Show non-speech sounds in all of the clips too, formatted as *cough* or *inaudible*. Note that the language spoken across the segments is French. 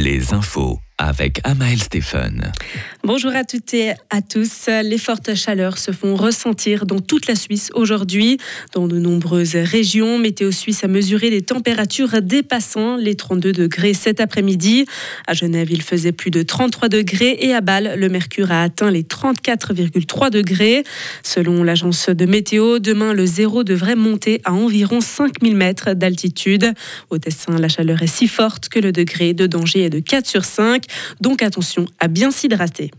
les infos avec Amael Stéphane. Bonjour à toutes et à tous. Les fortes chaleurs se font ressentir dans toute la Suisse aujourd'hui. Dans de nombreuses régions, Météo Suisse a mesuré des températures dépassant les 32 degrés cet après-midi. À Genève, il faisait plus de 33 degrés et à Bâle, le mercure a atteint les 34,3 degrés. Selon l'agence de météo, demain, le zéro devrait monter à environ 5000 mètres d'altitude. Au Tessin, la chaleur est si forte que le degré de danger est de 4 sur 5. Donc attention à bien s'hydrater.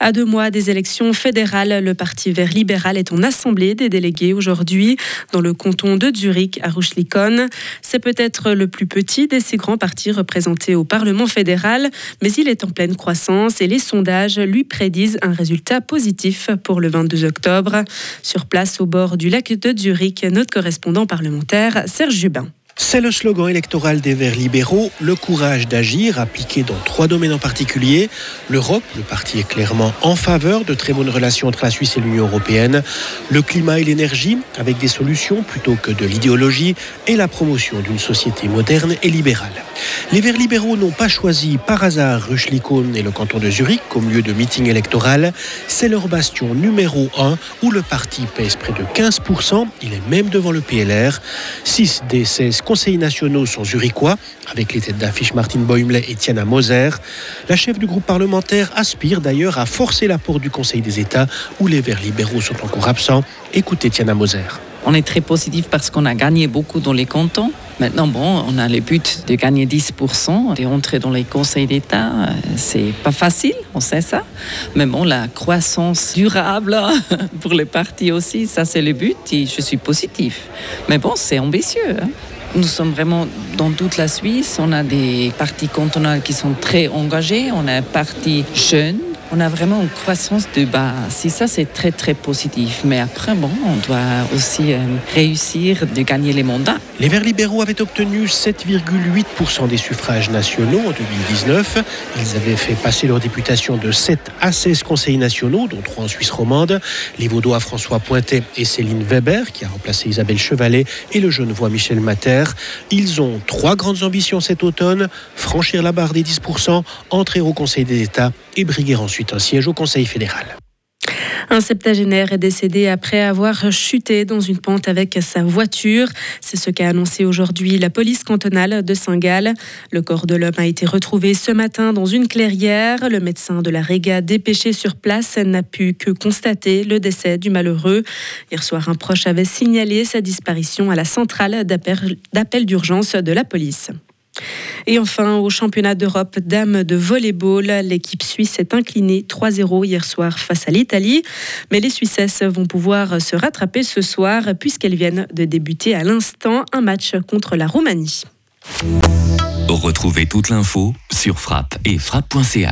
À deux mois des élections fédérales, le Parti vert libéral est en assemblée des délégués aujourd'hui dans le canton de Zurich à Ruchlikon. C'est peut-être le plus petit des six grands partis représentés au Parlement fédéral, mais il est en pleine croissance et les sondages lui prédisent un résultat positif pour le 22 octobre. Sur place au bord du lac de Zurich, notre correspondant parlementaire Serge Jubin. C'est le slogan électoral des Verts libéraux, le courage d'agir, appliqué dans trois domaines en particulier. L'Europe, le parti est clairement en faveur de très bonnes relations entre la Suisse et l'Union européenne. Le climat et l'énergie, avec des solutions plutôt que de l'idéologie, et la promotion d'une société moderne et libérale. Les Verts libéraux n'ont pas choisi par hasard Ruchlikon et le canton de Zurich comme lieu de meeting électoral. C'est leur bastion numéro un où le parti pèse près de 15%. Il est même devant le PLR. 6 des 16 conseils nationaux sont zurichois, avec les têtes d'affiche Martine Boimlet et Tiana Moser. La chef du groupe parlementaire aspire d'ailleurs à forcer l'apport du Conseil des États, où les Verts libéraux sont encore absents. Écoutez Tiana Moser. On est très positif parce qu'on a gagné beaucoup dans les cantons. Maintenant, bon, on a le but de gagner 10%, de rentrer dans les conseils d'État. C'est pas facile, on sait ça. Mais bon, la croissance durable *laughs* pour les partis aussi, ça c'est le but et je suis positif. Mais bon, c'est ambitieux. Hein. Nous sommes vraiment dans toute la Suisse. On a des partis cantonales qui sont très engagés. On a un parti jeune on a vraiment une croissance de base. Et ça, c'est très, très positif. Mais après, bon, on doit aussi euh, réussir de gagner les mandats. Les Verts libéraux avaient obtenu 7,8% des suffrages nationaux en 2019. Ils avaient fait passer leur députation de 7 à 16 conseils nationaux, dont 3 en Suisse romande. Les Vaudois François Pointet et Céline Weber, qui a remplacé Isabelle Chevalet, et le Genevois Michel Mater. Ils ont trois grandes ambitions cet automne franchir la barre des 10%, entrer au Conseil des États et briguer ensuite un siège au Conseil fédéral. Un septagénaire est décédé après avoir chuté dans une pente avec sa voiture. C'est ce qu'a annoncé aujourd'hui la police cantonale de Saint-Gall. Le corps de l'homme a été retrouvé ce matin dans une clairière. Le médecin de la Réga dépêché sur place n'a pu que constater le décès du malheureux. Hier soir, un proche avait signalé sa disparition à la centrale d'appel d'urgence de la police. Et enfin, au championnat d'Europe dames de volleyball, l'équipe suisse s'est inclinée 3-0 hier soir face à l'Italie. Mais les Suissesses vont pouvoir se rattraper ce soir puisqu'elles viennent de débuter à l'instant un match contre la Roumanie. Retrouvez toute l'info sur frappe et frappe.ch.